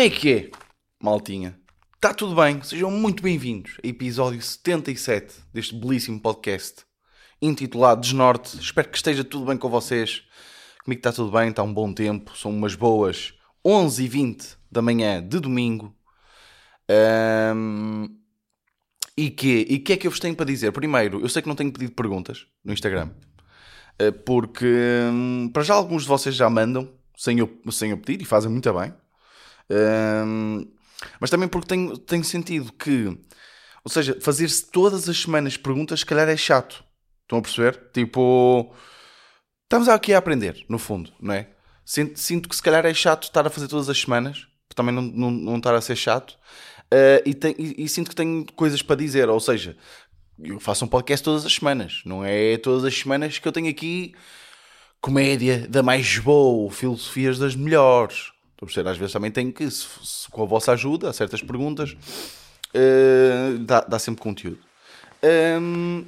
Como é que é, maltinha? Está tudo bem? Sejam muito bem-vindos a episódio 77 deste belíssimo podcast intitulado Desnorte. Espero que esteja tudo bem com vocês. Comigo está tudo bem, está um bom tempo. São umas boas 11h20 da manhã de domingo. Um, e que e que é que eu vos tenho para dizer? Primeiro, eu sei que não tenho pedido perguntas no Instagram, eh, porque hum, para já alguns de vocês já mandam sem eu, sem eu pedir e fazem muito bem. Um, mas também porque tenho, tenho sentido que, ou seja, fazer-se todas as semanas perguntas, se calhar é chato. Estão a perceber? Tipo, estamos aqui a aprender, no fundo, não é? Sinto, sinto que se calhar é chato estar a fazer todas as semanas, também não, não, não estar a ser chato. Uh, e, tem, e, e, sinto que tenho coisas para dizer, ou seja, eu faço um podcast todas as semanas, não é todas as semanas que eu tenho aqui comédia da mais boa, filosofias das melhores. Estou a perceber, às vezes também tenho que, se, se, com a vossa ajuda, certas perguntas, uh, dá, dá, sempre conteúdo. Um,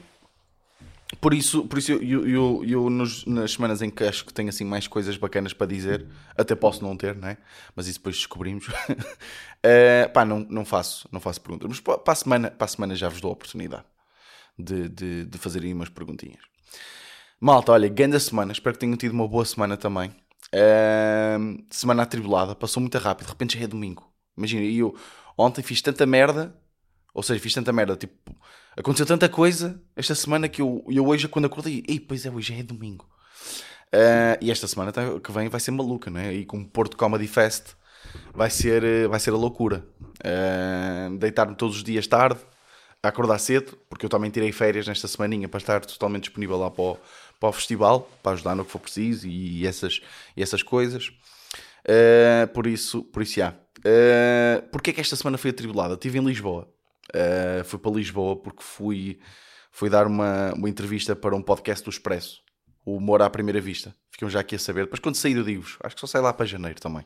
por isso, por isso eu, eu, eu, nos, nas semanas em que acho que tenho assim mais coisas bacanas para dizer, até posso não ter, né? mas isso depois descobrimos. uh, pá, não, não, faço, não faço perguntas, mas para a semana, para a semana já vos dou a oportunidade de, de, de fazerem umas perguntinhas. Malta, olha, grande semana, espero que tenham tido uma boa semana também. Semana atribulada, passou muito rápido, de repente já é domingo. Imagina, eu ontem fiz tanta merda, ou seja, fiz tanta merda, tipo, aconteceu tanta coisa esta semana que eu, eu hoje, quando acordei, ei, pois é, hoje é domingo. Uh, e esta semana tá, que vem vai ser maluca, não é? E com o Porto Comedy Fest vai ser, vai ser a loucura. Uh, Deitar-me todos os dias tarde, acordar cedo, porque eu também tirei férias nesta semaninha para estar totalmente disponível lá para o, para o festival, para ajudar no que for preciso e essas, e essas coisas. Uh, por isso, por isso, já. Uh, Porquê é que esta semana foi atribulada? Estive em Lisboa. Uh, fui para Lisboa porque fui, fui dar uma, uma entrevista para um podcast do Expresso. O Humor à Primeira Vista. Ficam já aqui a saber. Depois quando sair eu digo-vos. Acho que só sai lá para janeiro também.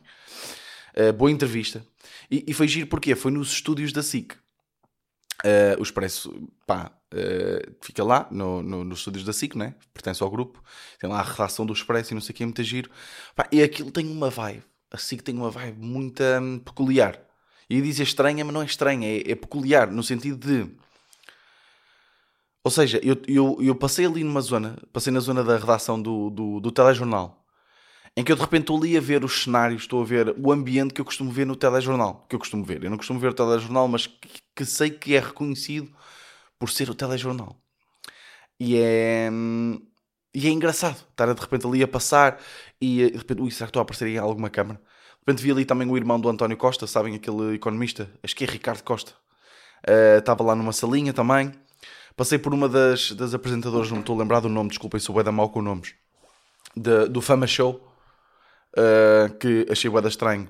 Uh, boa entrevista. E, e foi giro porque foi nos estúdios da SIC. Uh, o Expresso, pá, uh, fica lá no, no, nos estúdios da SIC, né? pertence ao grupo, tem lá a redação do Expresso e não sei o que, é muito giro. Pá, e aquilo tem uma vibe, a SIC tem uma vibe muito um, peculiar. E dizer estranha, mas não é estranha, é, é, peculiar, no sentido de. Ou seja, eu, eu, eu passei ali numa zona, passei na zona da redação do, do, do telejornal, em que eu de repente estou ali a ver os cenários, estou a ver o ambiente que eu costumo ver no telejornal. Que eu costumo ver. Eu não costumo ver o telejornal, mas que, que sei que é reconhecido por ser o telejornal. E é. E é engraçado estar de repente ali a passar e de repente, ui, será que estou a aparecer em alguma câmara? De repente vi ali também o irmão do António Costa, sabem, aquele economista, acho que é Ricardo Costa. Uh, estava lá numa salinha também. Passei por uma das, das apresentadoras, não me estou a lembrar do nome, desculpem, sou bué da mal com nomes, de, do Fama Show, uh, que achei bué da estranho,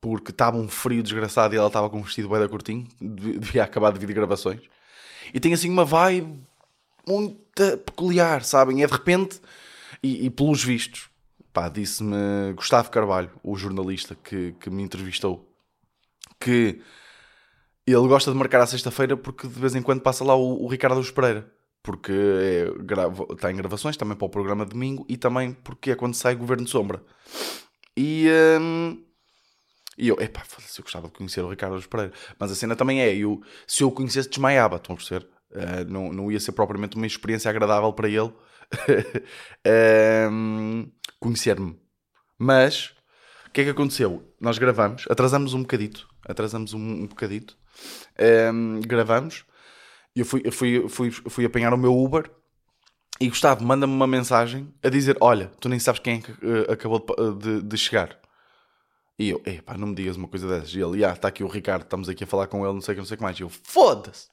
porque estava um frio desgraçado e ela estava com um vestido bué da curtinho, devia acabar de vir de gravações. E tem assim uma vibe muito peculiar, sabem? É de repente, e, e pelos vistos, pá, disse-me Gustavo Carvalho, o jornalista que, que me entrevistou, que ele gosta de marcar à sexta-feira porque de vez em quando passa lá o, o Ricardo Pereira. Porque é, está em gravações também para o programa de domingo e também porque é quando sai Governo de Sombra. E, hum, e eu, epá, eu gostava de conhecer o Ricardo Pereira. Mas a cena também é, eu, se eu o conhecesse, desmaiava, estão a perceber? Uh, não, não ia ser propriamente uma experiência agradável para ele uh, conhecer-me. Mas, o que é que aconteceu? Nós gravamos, atrasamos um bocadito, atrasamos um, um bocadito, um, gravamos, eu fui, eu fui, fui, fui apanhar o meu Uber e Gustavo manda-me uma mensagem a dizer: Olha, tu nem sabes quem é que uh, acabou de, de, chegar. E eu, epá, não me digas uma coisa dessas. E ele, ah, está aqui o Ricardo, estamos aqui a falar com ele, não sei o que, não sei o que mais. E eu, foda-se!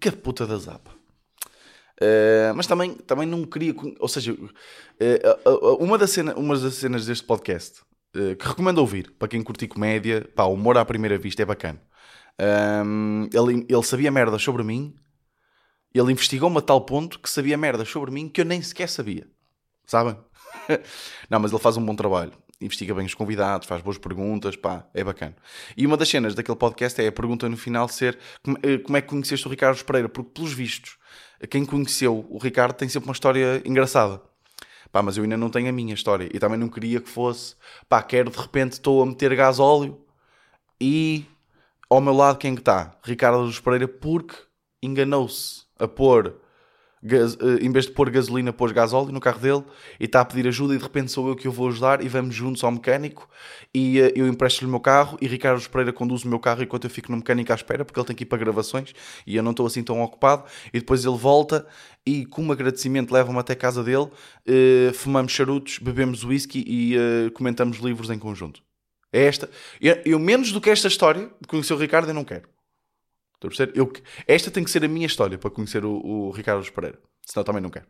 Que puta da zapa. Uh, mas também, também não queria. Ou seja, uh, uma, das cena, uma das cenas deste podcast que recomendo ouvir para quem curte comédia, pá, humor à primeira vista é bacana. Um, ele, ele sabia merda sobre mim, ele investigou-me a tal ponto que sabia merda sobre mim que eu nem sequer sabia. Sabem? não, mas ele faz um bom trabalho investiga bem os convidados, faz boas perguntas, pá, é bacana. E uma das cenas daquele podcast é a pergunta no final ser como, eh, como é que conheceste o Ricardo Pereira? Porque, pelos vistos, quem conheceu o Ricardo tem sempre uma história engraçada. Pá, mas eu ainda não tenho a minha história. E também não queria que fosse, pá, quero de repente estou a meter gás óleo E ao meu lado, quem que está? Ricardo Luz Pereira, porque enganou-se a pôr, eh, em vez de pôr gasolina, pôs gasóleo no carro dele e está a pedir ajuda. E de repente sou eu que o vou ajudar e vamos juntos ao mecânico. E eh, eu empresto-lhe o meu carro e Ricardo Luz Pereira conduz o meu carro enquanto eu fico no mecânico à espera, porque ele tem que ir para gravações e eu não estou assim tão ocupado. E depois ele volta e, como agradecimento, leva-me até casa dele. eh, fumamos charutos, bebemos whisky e comentamos livros em conjunto. É esta. Eu, eu menos do que esta história de conhecer o Ricardo, eu não quero. Estou a perceber? Eu, esta tem que ser a minha história para conhecer o, o Ricardo Pereira. Senão também não quero.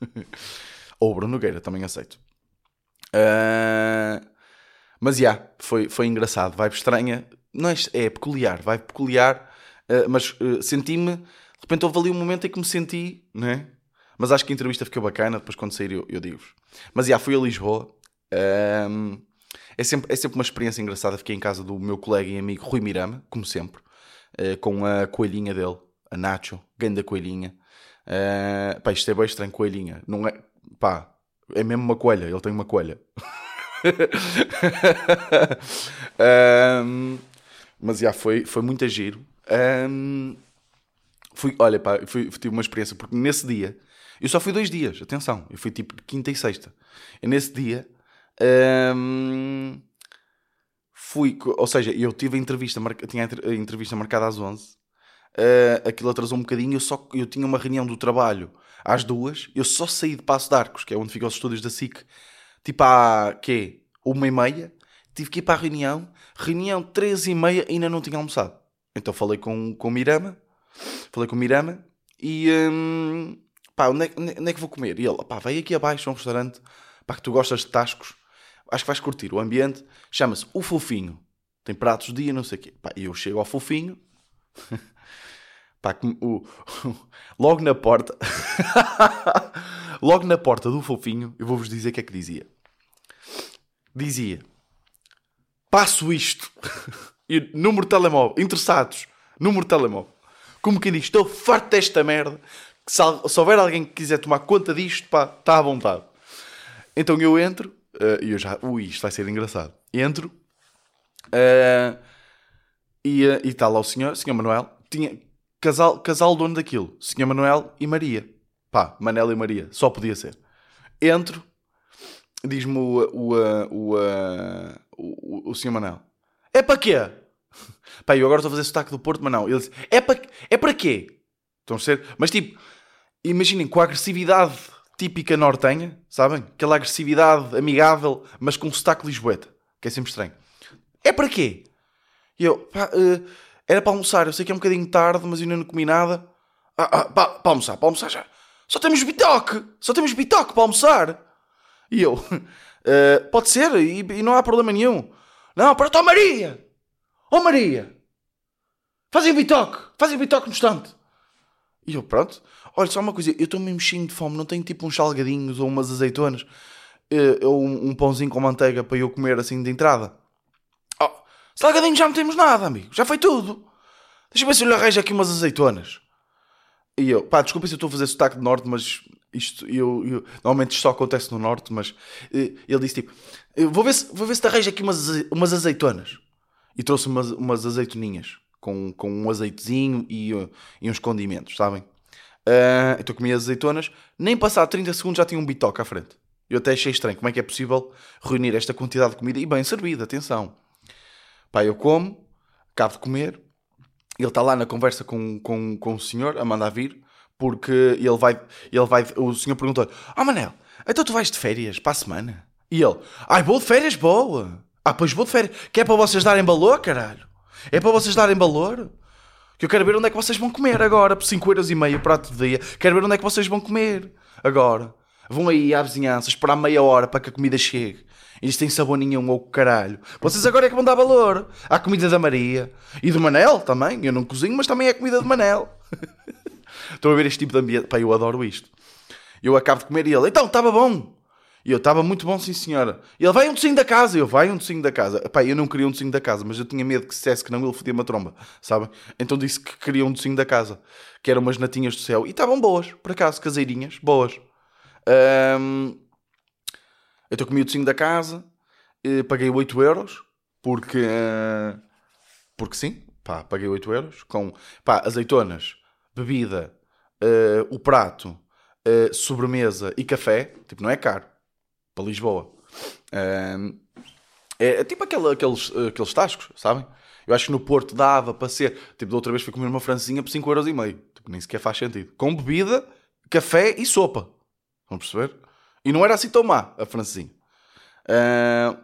Ou o Bruno Nogueira, também aceito. Ah, mas já, foi, foi engraçado. Vibe estranha. Não é, é peculiar, vai peculiar. ah, mas ah, senti-me. De repente houve ali um momento em que me senti, não é? Mas acho que a entrevista ficou bacana. Depois, quando sair, eu, eu digo-vos. Mas já, fui a Lisboa. É, sempre, é sempre uma experiência engraçada. Fiquei em casa do meu colega e amigo Rui Mirama, como sempre, eh, com a coelhinha dele, a Nacho, ganda coelhinha. Eh, pá, isto é bem estranho, coelhinha. Não é, pá, é mesmo uma coelha. Ele tem uma coelha. Ahm, mas já foi, foi muito giro. Ahm, fui, olha, pá, fui, tive uma experiência, porque nesse dia, eu só fui dois dias, atenção, eu fui tipo quinta e sexta. E nesse dia, hum, fui, ou seja, eu tive a entrevista, tinha a entre- a entrevista marcada às 11, uh, aquilo atrasou um bocadinho, eu, só, eu tinha uma reunião do trabalho às duas, eu só saí de Passo de Arcos, que é onde ficam os estúdios da SIC, tipo à, quê? Uma e meia, tive que ir para a reunião, reunião três e meia, ainda não tinha almoçado. Então falei com, com o Mirama, falei com o Mirama e hum, pá, onde é, onde é que vou comer? E ele, pá, vai aqui abaixo a um restaurante, pá, que tu gostas de tascos, acho que vais curtir o ambiente, chama-se O Fofinho, tem pratos de dia, não sei o quê. Pá, eu chego ao Fofinho, pá, o, logo na porta, logo na porta do Fofinho, eu vou-vos dizer o que é que dizia. Dizia, passo isto, e número de telemóvel, interessados, número de telemóvel. Como quem diz, estou farto desta merda. Que se, se houver alguém que quiser tomar conta disto, pá, está à vontade. Então eu entro, e eu já, ui, isto vai ser engraçado. Entro, eh, e e está lá o senhor, senhor Manuel, tinha casal, casal dono daquilo, senhor Manuel e Maria. Pá, Manela e Maria, só podia ser. Entro, diz-me o, o, o, o, o senhor Manuel, é para quê? Pá, eu agora estou a fazer sotaque do Porto, mas não. Ele disse, é para é para quê? Estão a ser? Mas tipo, imaginem, com a agressividade típica nortenha, sabem? Aquela agressividade amigável, mas com sotaque lisboeta, que é sempre estranho. É para quê? E eu, pá, eh, era para almoçar, eu sei que é um bocadinho tarde, mas ainda não comi nada. Ah, ah, pá, para almoçar, para almoçar já. Só temos bitoque, só temos bitoque para almoçar. E eu, "Eh, pode ser, e, e não há problema nenhum. Não, para a tua Maria! Oh Maria! Fazem bitoque! Fazem bitoque no instante! E eu, pronto. Olha, só uma coisa, eu estou mesmo cheio de fome, não tenho tipo uns salgadinhos ou umas azeitonas eh, ou um, pãozinho com manteiga para eu comer assim de entrada. Oh, salgadinho já não temos nada, amigo, já foi tudo. Deixa eu ver se eu lhe arranjo aqui umas azeitonas. E eu, pá, desculpa se eu estou a fazer sotaque de norte, mas isto, eu, eu- normalmente isto só acontece no norte, mas eh, ele disse tipo, "Eu vou ver se, vou ver se te arranjo aqui umas, umas azeitonas. E trouxe umas, umas azeitoninhas, com, com um azeitezinho e, uh, e uns condimentos, sabem? Ah, então as azeitonas, nem passado 30 segundos já tinha um bitoque à frente. Eu até achei estranho, como é que é possível reunir esta quantidade de comida e bem servida, atenção. Pá, eu como, acabo de comer, ele está lá na conversa com, com, com o senhor, a mandar vir, porque ele vai, ele vai, o senhor perguntou Ah, Manel, então tu vais de férias para a semana? E ele, ai, vou de férias, boa. Ah, pois vou de férias, que é para vocês darem valor, caralho. É para vocês darem valor. Que eu quero ver onde é que vocês vão comer agora, por 5 euros e meio prato de dia. Quero ver onde é que vocês vão comer agora. Vão aí à vizinhança, esperar meia hora para que a comida chegue. Eles têm sabor nenhum, ou caralho. Vocês agora é que vão dar valor à comida da Maria. E do Manel também. Eu não cozinho, mas também é comida de Manel. Estão a ver este tipo de ambiente. Pá, eu adoro isto. Eu acabo de comer e ele, então, estava bom. E eu, estava muito bom, sim senhora. E ele, vai um docinho da casa. Eu, vai um docinho da casa. Pá, eu não queria um docinho da casa, mas eu tinha medo que se dissesse que não, ele fodia uma tromba, sabem? Então disse que queria um docinho da casa. Que eram umas natinhas do céu. E estavam boas, por acaso, caseirinhas, boas. Ahm, então comi o docinho da casa, eh, paguei 8 euros, porque, eh, porque sim, pá, paguei 8 euros com pá, azeitonas, bebida, uh, o prato, uh, sobremesa e café. Tipo, não é caro para Lisboa. É, é, tipo aquele, aqueles, aqueles tascos, sabem? Eu acho que no Porto dava para ser. Tipo, da outra vez fui comer uma francesinha por 5 euros e meio. Tipo, nem sequer faz sentido. Com bebida, café e sopa. Vão perceber? E não era assim tão má a francesinha. Uh,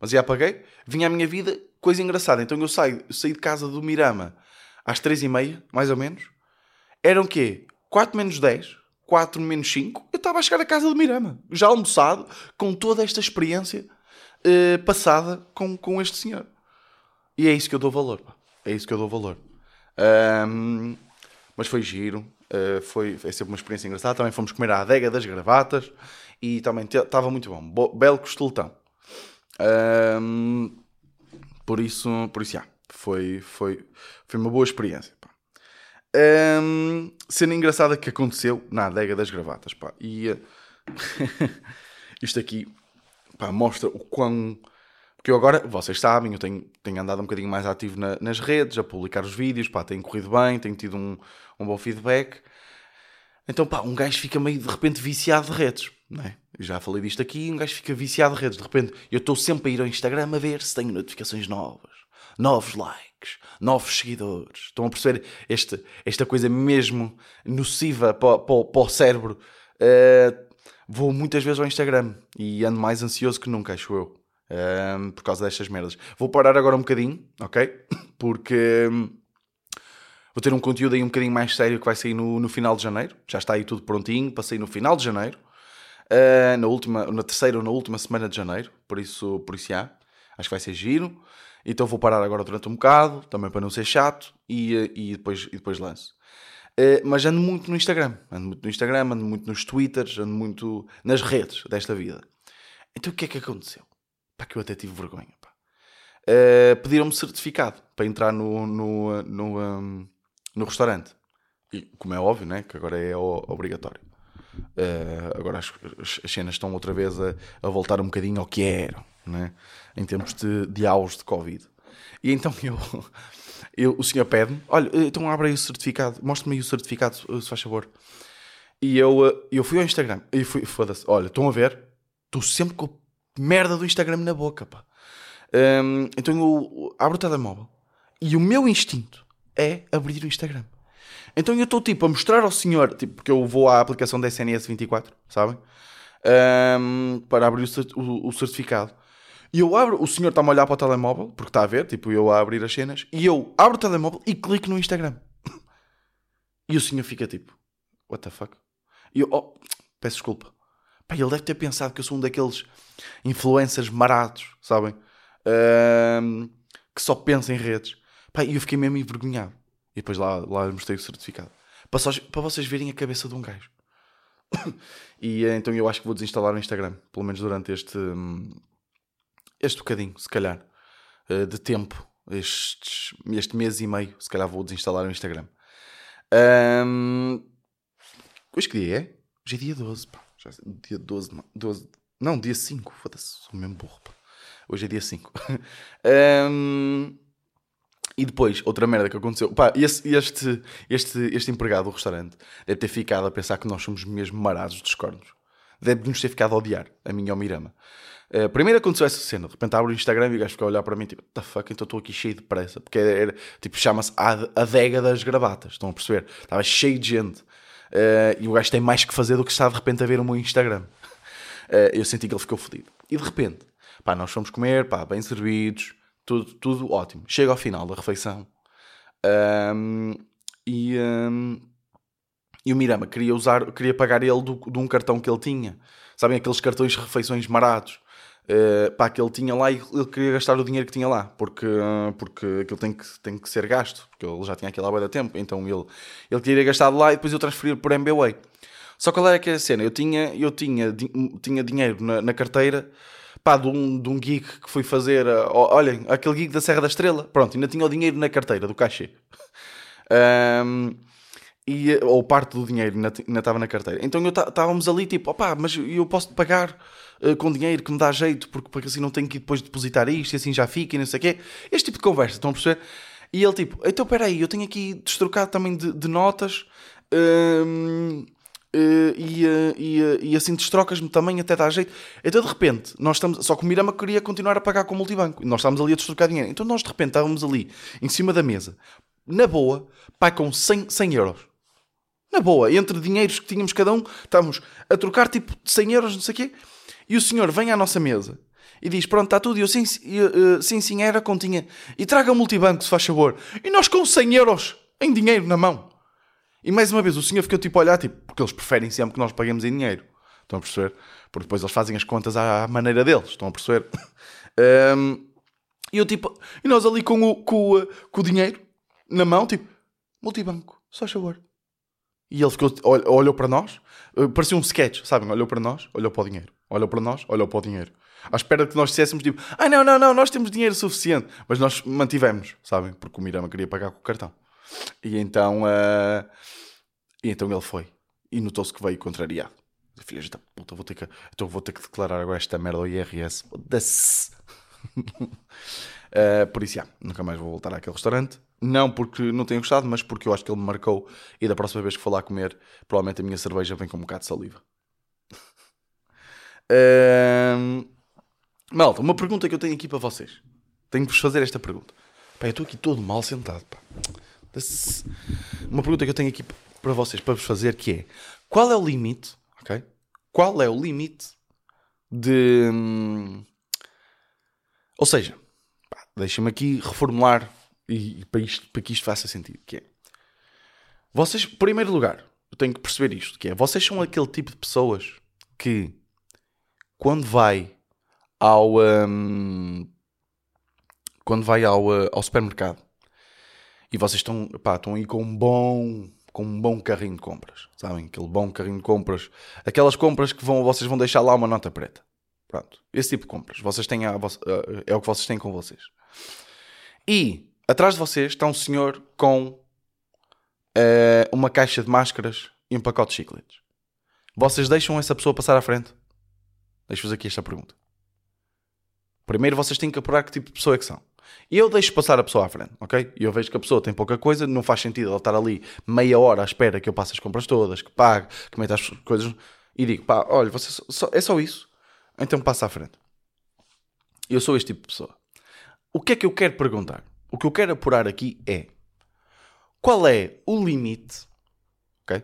mas já paguei. Vinha a minha vida, coisa engraçada. Então eu saí, eu saí de casa do Mirama às 3 e meia, mais ou menos. Eram o quê? 4 menos 10, 4 menos 5. Estava a chegar à casa do Mirama, já almoçado, com toda esta experiência uh, passada com, com este senhor. E é isso que eu dou valor. É isso que eu dou valor. Um, mas foi giro. Uh, foi, foi sempre uma experiência engraçada. Também fomos comer a adega das gravatas e também estava muito bom. Bo belo costeletão. Um, por isso, por isso, já, foi, foi, foi uma boa experiência. Pá. Um, cena engraçada que aconteceu na adega das gravatas. Pá. E uh, isto aqui pá, mostra o quão. Porque eu agora, vocês sabem, eu tenho, tenho andado um bocadinho mais ativo na, nas redes, a publicar os vídeos, pá, tem corrido bem, tenho tido um, um bom feedback. Então, pá, um gajo fica meio de repente viciado de redes, não é? Já falei disto aqui, um gajo fica viciado de redes. De repente, eu estou sempre a ir ao Instagram a ver se tenho notificações novas, novos likes, novos seguidores. Estão a perceber este, esta coisa mesmo nociva para, para, para o cérebro? Uh, vou muitas vezes ao Instagram e ando mais ansioso que nunca, acho eu. Um, por causa destas merdas. Vou parar agora um bocadinho, ok? Porque um, vou ter um conteúdo aí um bocadinho mais sério que vai sair no, no final de janeiro. Já está aí tudo prontinho para sair no final de janeiro. Uh, na, última, na terceira ou na última semana de janeiro. Por isso, por isso já. Acho que vai ser giro. Então vou parar agora durante um bocado, também para não ser chato, e, e, depois, e depois lanço. Uh, mas ando muito no Instagram. Ando muito no Instagram, ando muito nos Twitters, ando muito nas redes desta vida. Então o que é que aconteceu? Pá, que eu até tive vergonha. Uh, Pediram-me certificado para entrar no, no, no, um, no restaurante. E, como é óbvio, né? que agora é obrigatório. Uh, agora as, as, cenas estão outra vez a, a, voltar um bocadinho ao que eram, né? em termos de, de auge de Covid. E então eu, eu o senhor pede-me: Olha, então abre aí o certificado, mostre-me aí o certificado, se faz favor. E eu, eu fui ao Instagram e fui, foda-se, olha, estão a ver? Estou sempre com merda do Instagram na boca, pá. Um, então eu abro o telemóvel e o meu instinto é abrir o Instagram. Então eu estou tipo a mostrar ao senhor, tipo, porque eu vou à aplicação da SNS 24, sabem? Um, para abrir o, o, o, certificado. E eu abro, o senhor está-me a olhar para o telemóvel, porque está a ver, tipo, eu a abrir as cenas, e eu abro o telemóvel e clico no Instagram. E o senhor fica tipo, what the fuck? E eu, oh, peço desculpa. Ele deve ter pensado que eu sou um daqueles influencers marados, sabem? Um, que só pensa em redes. E eu fiquei mesmo envergonhado. E depois lá, lá mostrei o certificado. Para, só, para vocês verem a cabeça de um gajo. e eh, então eu acho que vou desinstalar o Instagram. Pelo menos durante este, hum, este bocadinho, se calhar, eh, de tempo. Estes, este mês e meio, se calhar vou desinstalar o Instagram. Um, hoje que dia é? Hoje é dia 12, pá. Já, dia 12, 12, não, dia 5. Foda-se, sou mesmo burro. Pá. Hoje é dia 5. um, e depois, outra merda que aconteceu. Pá, este, este, este, empregado do restaurante deve ter ficado a pensar que nós somos mesmo marados dos cornos. Deve-nos ter ficado a odiar, a mim e ao Mirama. Uh, primeiro aconteceu essa cena, de repente abro o Instagram e o gajo fica a olhar para mim, tipo, the fuck, então estou aqui cheio de pressa, porque era, era tipo, chama-se a adega das gravatas, estão a perceber? Estava cheio de gente uh, e o gajo tem mais que fazer do que está de repente a ver o meu Instagram. Uh, eu senti que ele ficou fodido. E de repente, pá, nós fomos comer, pá, bem servidos, tudo, tudo ótimo. Chega ao final da refeição um, e, um, e o Mirama queria usar, queria pagar ele do, de um cartão que ele tinha. Sabem aqueles cartões de refeições marados? Uh, pá, que ele tinha lá e ele queria gastar o dinheiro que tinha lá, porque, porque aquilo tem que, tem que ser gasto, porque ele já tinha aquilo há bem tempo, então ele, ele queria gastar lá e depois eu transferir por MBWay. Só qual era que a cena? Eu tinha, eu tinha, tinha dinheiro na, na carteira pá, de um, de um gig que fui fazer, olhem, aquele gig da Serra da Estrela, pronto, ainda tinha o dinheiro na carteira do cachê. um, e, ou parte do dinheiro ainda, estava na carteira. Então estávamos ali tipo, opá, mas eu posso pagar uh, com dinheiro que me dá jeito, porque, porque assim não tenho que depois depositar isto e assim já fica e não sei o quê. Este tipo de conversa, estão a perceber? E ele tipo, então peraí, eu tenho aqui destrocado também de, de notas hum, eh, e, eh, e, e assim destrocas-me também até dá jeito. Então de repente, nós estamos. Só que o Mirama queria continuar a pagar com o multibanco e nós estávamos ali a destrocar dinheiro. Então nós de repente estávamos ali em cima da mesa, na boa, pá, com 100, 100 euros. Na boa, entre dinheiros que tínhamos cada um, estávamos a trocar tipo 100 euros, não sei o quê. E o senhor vem à nossa mesa e diz: Pronto, está tudo. E eu, sim, sim, sim, era continha. E traga multibanco, se faz favor. E nós com 100 euros em dinheiro na mão. E mais uma vez o senhor ficou tipo a olhar, tipo, porque eles preferem sempre que nós paguemos em dinheiro. Estão a perceber? Porque depois eles fazem as contas à maneira deles. Estão a perceber? um, e eu tipo, e nós ali com o, com, o, com o dinheiro na mão, tipo, multibanco, só favor. E ele ficou, olhou para nós, eh, parecia um sketch, sabem? Olhou para nós, olhou para o dinheiro. Olhou para nós, olhou para o dinheiro. À espera que nós disséssemos tipo, ah não, não, não, nós temos dinheiro suficiente. Mas nós mantivemos, sabem? Porque o Mirama queria pagar com o cartão. E então, uh... e então ele foi. E notou-se que veio contrariado. Filhas da puta, vou ter que, então vou ter que declarar agora esta merda ao IRS. Foda-se. uh, por isso, já, nunca mais vou voltar àquele restaurante. Não porque não tenha gostado, mas porque eu acho que ele me marcou. E da próxima vez que for lá comer, provavelmente a minha cerveja vem com um bocado de saliva. uh... Malta, uma pergunta que eu tenho aqui para vocês. Tenho que vos fazer esta pergunta. Pá, eu estou aqui todo mal sentado. Pá. Uma pergunta que eu tenho aqui para vocês, para vos fazer, que é qual é o limite, ok? Qual é o limite de... Hum, ou seja, deixem-me aqui reformular e, para, isto, para que isto faça sentido, que é vocês, em primeiro lugar, eu tenho que perceber isto, que é vocês são aquele tipo de pessoas que quando vai ao um, quando vai ao, uh, ao supermercado e vocês estão, pá, estão aí com um bom com um bom carrinho de compras, sabem? Aquele bom carrinho de compras, aquelas compras que vão, vocês vão deixar lá uma nota preta. Pronto, esse tipo de compras. Vocês têm a, uh, é o que vocês têm com vocês. E atrás de vocês está um senhor com uh, uma caixa de máscaras e um pacote de chicletes. Vocês deixam essa pessoa passar à frente? Deixo-vos aqui esta pergunta. Primeiro vocês têm que apurar que tipo de pessoa é que são. E eu deixo passar a pessoa à frente, ok? E eu vejo que a pessoa tem pouca coisa, não faz sentido ela estar ali meia hora à espera que eu passe as compras todas, que pague, que meta as coisas. E digo, pá, olha, você só, é só isso. Então passa à frente. Eu sou este tipo de pessoa. O que é que eu quero perguntar? O que eu quero apurar aqui é qual é o limite, ok?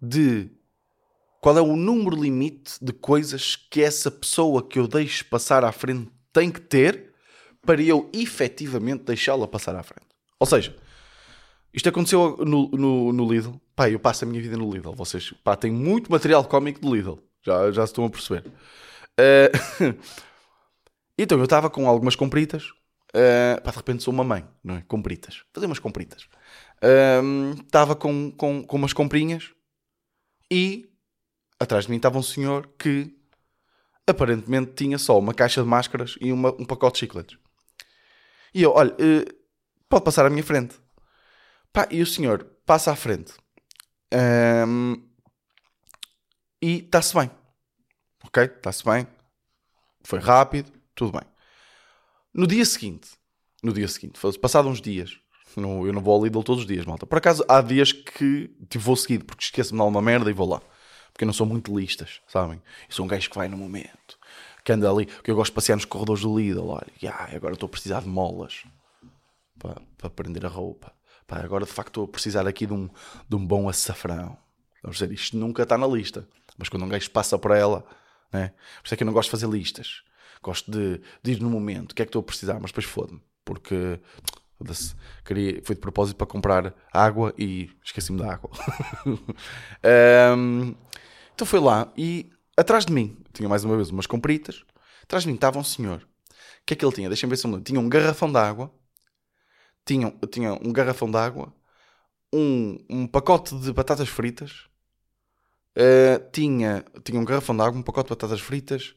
De qual é o número limite de coisas que essa pessoa que eu deixo passar à frente tem que ter para eu efetivamente deixá-la passar à frente. Ou seja, isto aconteceu no, no, no, Lidl. Pá, eu passo a minha vida no Lidl. Vocês, pá, tem muito material cómico do Lidl. Já, já se estão a perceber. Uh... então, eu estava com algumas compritas. Uh... Pá, de repente sou uma mãe, não é? Compritas. Fazer umas compritas. Estava uh... com, com, com umas comprinhas e atrás de mim estava um senhor que aparentemente tinha só uma caixa de máscaras e uma, um pacote de chicletes. E eu, olha, uh, pode passar à minha frente. Pá, e o senhor passa à frente. Um, e está-se bem. Ok? Está-se bem. Foi rápido, tudo bem. No dia seguinte, no dia seguinte, passado uns dias, não, eu não vou ao Lidl todos os dias, malta. Por acaso, há dias que tipo, vou seguido, porque esqueço-me de alguma merda e vou lá porque eu não sou muito listas, sabem? Eu sou um gajo que vai no momento, que anda ali, que eu gosto de passear nos corredores do Lidl, olha, yeah, agora estou a precisar de molas para, para prender a roupa. Pá, agora de facto estou a precisar aqui de um, de um bom açafrão. Vamos dizer, isto nunca está na lista, mas quando um gajo passa para ela, né? por isso é que eu não gosto de fazer listas. Gosto de, de ir no momento, o que é que estou a precisar, mas depois foda-me, porque queria, foi de propósito para comprar água e esqueci-me da água. um, Então foi lá e atrás de mim, tinha mais uma vez umas compritas, atrás de mim estava um senhor. O que é que ele tinha? Deixa-me ver se eu me lembro. Tinha um garrafão de água, tinha, tinha um garrafão de água, um, um pacote de batatas fritas, uh, tinha, tinha um garrafão de água, um pacote de batatas fritas,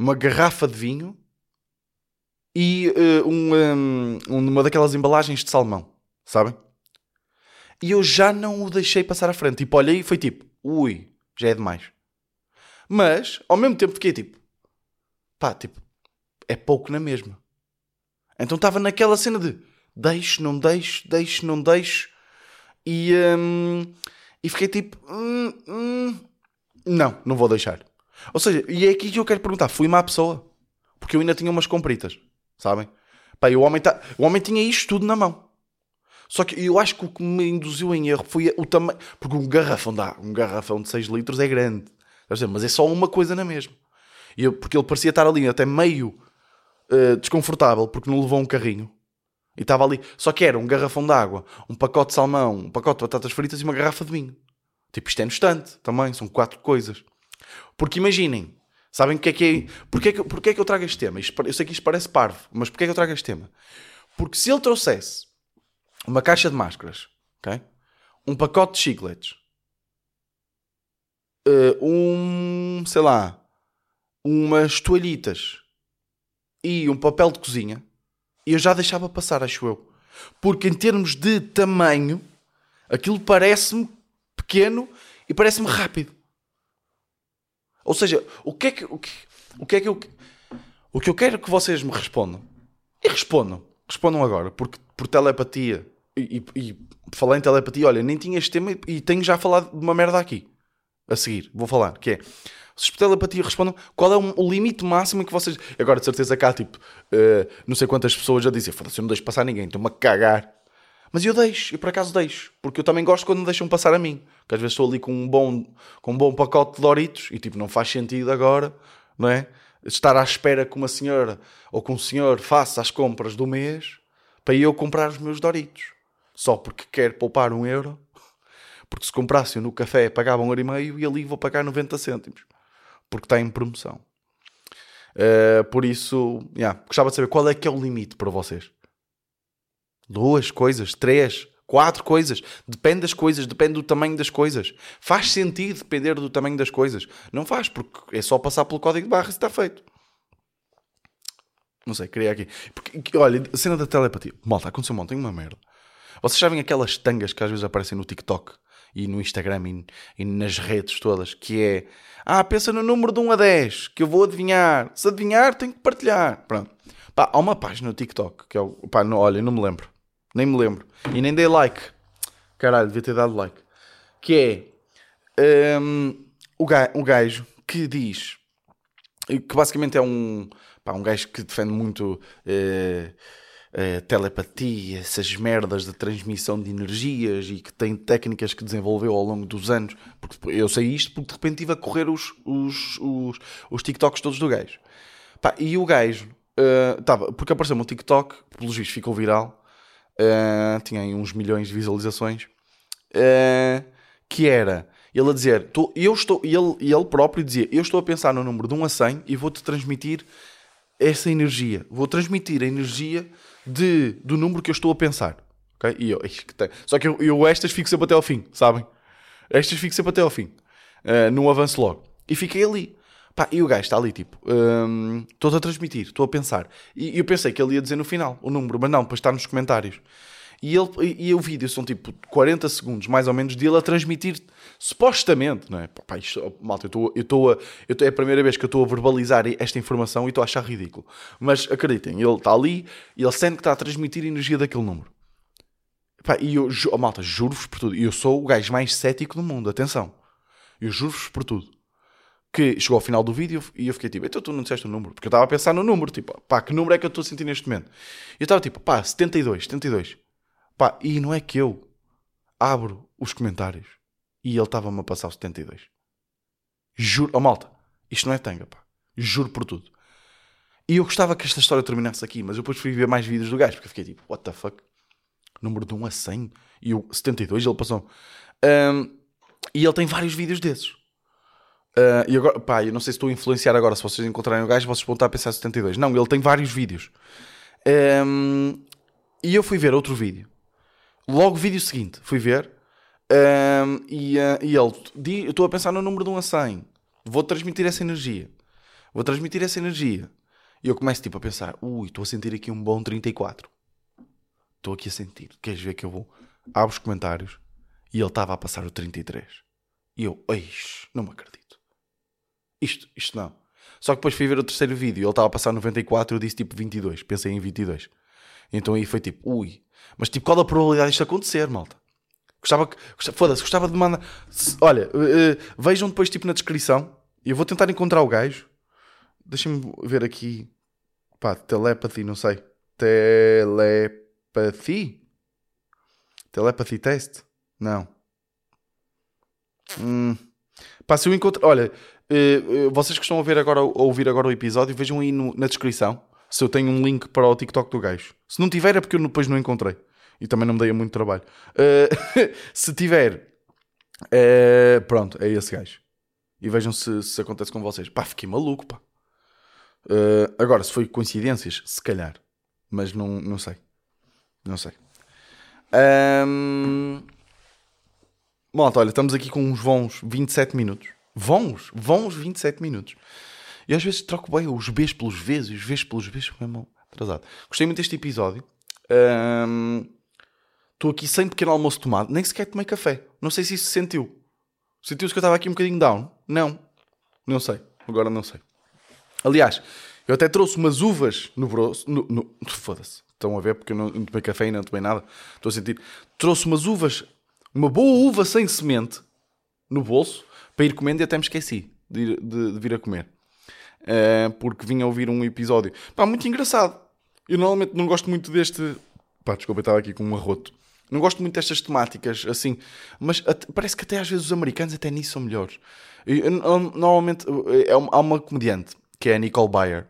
uma garrafa de vinho e uh, um, um, uma daquelas embalagens de salmão, sabem? E eu já não o deixei passar à frente. Tipo, olhei e foi tipo, ui, já é demais. Mas, ao mesmo tempo, fiquei tipo, pá, tipo, é pouco na mesma. Então estava naquela cena de deixo, não deixo, deixo, não deixo. E, hum, e fiquei tipo, hum, hum, não, não vou deixar. Ou seja, e é aqui que eu quero perguntar: fui má pessoa? Porque eu ainda tinha umas compritas, sabem? Pá, o homem, tá, o homem tinha isto tudo na mão. Só que eu acho que o que me induziu em erro foi o tamanho. Porque um garrafão dá, um garrafão de 6 litros é grande. Mas é só uma coisa na mesma. E eu, porque ele parecia estar ali até meio uh, desconfortável, porque não levou um carrinho. E estava ali. Só que era um garrafão de água, um pacote de salmão, um pacote de batatas fritas e uma garrafa de vinho. Tipo, isto é no estante também, são quatro coisas. Porque imaginem, sabem o que é que é. Porquê é que, é que eu trago este tema? Eu sei que isto parece parvo, mas porquê é que eu trago este tema? Porque se ele trouxesse uma caixa de máscaras, ok? Um pacote de chicletes, uh, um, sei lá, umas toalhitas e um papel de cozinha, eu já deixava passar, acho eu. Porque em termos de tamanho, aquilo parece-me pequeno e parece-me rápido. Ou seja, o que é que, o que, o que é que eu, o que eu quero que vocês me respondam? E respondam. Respondam agora, porque por telepatia e, e, e em telepatia, olha, nem tinha este tema e tenho já falado de uma merda aqui. A seguir, vou falar, que é se por telepatia respondam qual é o limite máximo que vocês. Agora, de certeza cá, tipo, uh, não sei quantas pessoas já dizem, foda-se, eu não deixo passar ninguém, estou-me a cagar. Mas eu deixo, eu por acaso deixo, porque eu também gosto quando me deixam passar a mim. Porque às vezes estou ali com um bom, com um bom pacote de Doritos e tipo, não faz sentido agora, não é? Estar à espera que uma senhora ou que um senhor faça as compras do mês para eu comprar os meus Doritos. Só porque quer poupar um euro. Porque se comprasse no café pagava um euro e meio e ali vou pagar 90 cêntimos. Porque está em promoção. Uh, por isso, yeah, gostava de saber qual é que é o limite para vocês duas coisas, três, quatro coisas. Depende das coisas, depende do tamanho das coisas. Faz sentido depender do tamanho das coisas. Não faz, porque é só passar pelo código de barras e está feito. Não sei, queria aqui. Porque, olha, a cena da telepatia. Malta, aconteceu ontem uma merda. Vocês sabem aquelas tangas que às vezes aparecem no TikTok e no Instagram e, e, nas redes todas, que é ah, pensa no número de 1 a 10, que eu vou adivinhar. Se adivinhar, tenho que partilhar. Pronto. Pá, há uma página no TikTok que é o. Pá, não, olha, não me lembro. Nem me lembro. E nem dei like. Caralho, devia ter dado like. Que é um, o, gajo, o gajo que diz que basicamente é um, pá, um gajo que defende muito uh, uh, telepatia, essas merdas de transmissão de energias e que tem técnicas que desenvolveu ao longo dos anos. Porque eu sei isto porque de repente estive a correr os, os, os, os TikToks todos do gajo. Pá, e o gajo, uh, tava, porque apareceu um TikTok, pelos vistos ficou viral, uh, tinha aí uns milhões de visualizações, uh, que era ele a dizer, tô, eu estou, e ele, ele próprio dizia, eu estou a pensar no número de 1 a 100 e vou-te transmitir essa energia, vou transmitir a energia de, do número que eu estou a pensar. Okay? E eu, só que eu, eu estas fico sempre até ao fim, sabem? Estas fico sempre até ao fim, uh, num avanço logo. E fiquei ali. Pá, e o gajo está ali, tipo, hum, estou a transmitir, estou a pensar. E eu pensei que ele ia dizer no final o número, mas não, depois está nos comentários. E, ele, e, e o vídeo são tipo 40 segundos, mais ou menos, dele a transmitir, supostamente, não é? Pá, isto, malta, eu estou a. Eu tô, é a primeira vez que eu estou a verbalizar esta informação e estou a achar ridículo. Mas acreditem, ele está ali e ele sente que está a transmitir a energia daquele número. Pá, e eu, oh, malta, juro-vos por tudo. Eu sou o gajo mais cético do mundo, atenção. Eu juro-vos por tudo que chegou ao final do vídeo e eu fiquei tipo, então tu não disseste o número? Porque eu estava a pensar no número, tipo, pá, que número é que eu estou a sentir neste momento? E eu estava tipo, pá, 72, 72. Pá, e não é que eu abro os comentários e ele estava-me a passar o 72. Juro, oh malta, isto não é tanga, pá. Juro por tudo. E eu gostava que esta história terminasse aqui, mas eu depois fui ver mais vídeos do gajo, porque eu fiquei tipo, what the fuck? Número de 1 a 100? E o 72 ele passou. Um, e ele tem vários vídeos desses. Uh, e agora, pá, eu não sei se estou a influenciar agora. Se vocês encontrarem o gajo, vocês vão estar a pensar 72. Não, ele tem vários vídeos. Um, e eu fui ver outro vídeo. Logo, vídeo seguinte, fui ver. Um, e, uh, e ele, eu estou a pensar no número de 1 a 100. Vou transmitir essa energia. Vou transmitir essa energia. E eu começo tipo a pensar: ui, estou a sentir aqui um bom 34. Estou aqui a sentir. Queres ver que eu vou? Abro os comentários. E ele estava a passar o 33. E eu, eis, não me acredito. Isto, isto não. Só que depois fui ver o terceiro vídeo, ele estava a passar 94 eu disse tipo 22, pensei em 22. Então aí foi tipo, ui. Mas tipo, qual a probabilidade disto acontecer, malta? Gostava que. Foda-se, gostava de mandar. Olha, eh, vejam depois tipo na descrição. Eu vou tentar encontrar o gajo. Deixem-me ver aqui. Pá, telepathy, não sei. Telepathy? Telepathy test? Não. Hum. Pá, se eu encontro. Olha, vocês que estão a ver agora, a ouvir agora o episódio, vejam aí no- na descrição se eu tenho um link para o TikTok do gajo. Se não tiver, é porque eu depois não encontrei. E também não me dei muito trabalho. Eh, se tiver, eh, pronto, é esse gajo. E vejam se, se acontece com vocês. Pá, fiquei maluco, pá. Eh, agora, se foi coincidências, se calhar. Mas não, não sei. Não sei. Ahm, Malta, olha, estamos aqui com uns bons 27 minutos. Vons? Vons 27 minutos. E às vezes troco bem os Bs pelos Vs e os Vs pelos Bs, mesmo atrasado. Gostei muito deste episódio. Estou aqui sem pequeno almoço tomado, nem sequer tomei café. Não sei se isso se sentiu. Sentiu-se que eu estava aqui um bocadinho down? Não. Não sei. Agora não sei. Aliás, eu até trouxe umas uvas no broço. No, no- Foda-se. Estão a ver porque eu não, não tomei café e não tomei nada. Estou a sentir. Trouxe umas uvas, uma boa uva sem semente no bolso para ir comendo e até me esqueci de, ir- de- de vir a comer. Eh, porque vim a ouvir um episódio. Pá, muito engraçado. Eu normalmente não gosto muito deste. Pá, desculpa, eu estava aqui com um arroto. Não gosto muito destas temáticas, assim. Mas parece que até às vezes os americanos até nisso são melhores. Eu- eu- normalmente é uma- há uma comediante que é a Nicole Byer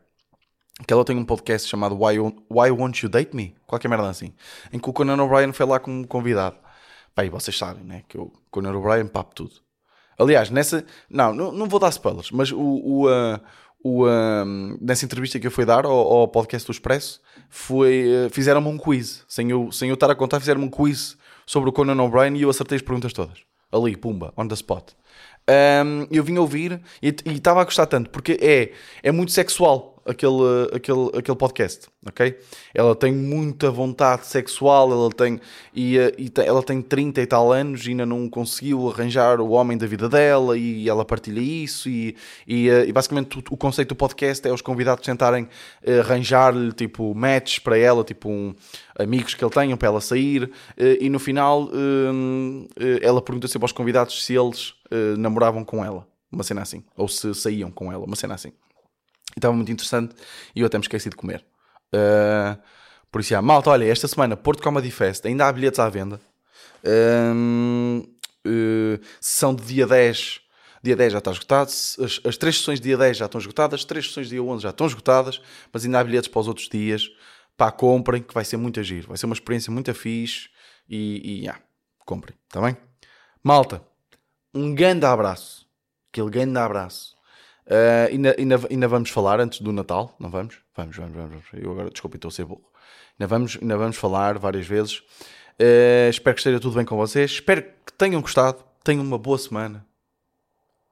que ela tem um podcast chamado Why, Why Won't You Date Me? Qualquer merda assim. Em que o Conan O'Brien foi lá como convidado. Pá, e vocês sabem, né? Que o Conan O'Brien papo tudo. Aliás, nessa. Não, não, não vou dar spoilers, mas o. o, ah, o, ah, nessa entrevista que eu fui dar ao, ao podcast do Expresso, ah, fizeram-me um quiz. Sem eu, sem eu estar a contar, fizeram-me um quiz sobre o Conan O'Brien e eu acertei as perguntas todas. Ali, pumba, on the spot. Um, eu vim ouvir e estava a gostar tanto porque é, é muito sexual aquele, aquele, aquele podcast, ok? Ela tem muita vontade sexual, ela tem, e, eh, e ela tem 30 e tal anos e ainda não conseguiu arranjar o homem da vida dela e ela partilha isso e, e, eh, e basicamente o, o conceito do podcast é os convidados tentarem eh, arranjar-lhe tipo matches para ela, tipo um, amigos que ele tenham para ela sair e no final ela pergunta sempre aos convidados se eles namoravam com ela, uma cena assim, ou se saíam com ela, uma cena assim. Estava muito interessante e eu até me esqueci de comer. Uh, por isso, já, malta, olha, esta semana Porto Comedy Fest, ainda há bilhetes à venda. Um, uh, sessão de dia 10, dia 10 já está esgotado. As, as três sessões de dia 10 já estão esgotadas, as três sessões de dia 11 já estão esgotadas, mas ainda há bilhetes para os outros dias. Pá, comprem, que vai ser muito agir. Vai ser uma experiência muito fixe e, e comprem, está bem? Malta, um grande abraço. Aquele grande abraço. Uh, ainda, ainda, ainda vamos falar antes do Natal, não vamos? Vamos, vamos, vamos. vamos. Eu agora, desculpe, estou a ser burro. Ainda vamos, ainda vamos falar várias vezes. Uh, espero que esteja tudo bem com vocês. Espero que tenham gostado. Tenham uma boa semana.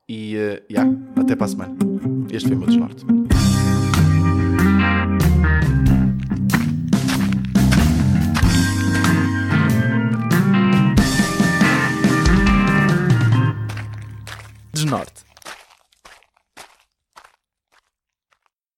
E uh, yeah, até para a semana. Este foi o meu desnorte. Desnorte.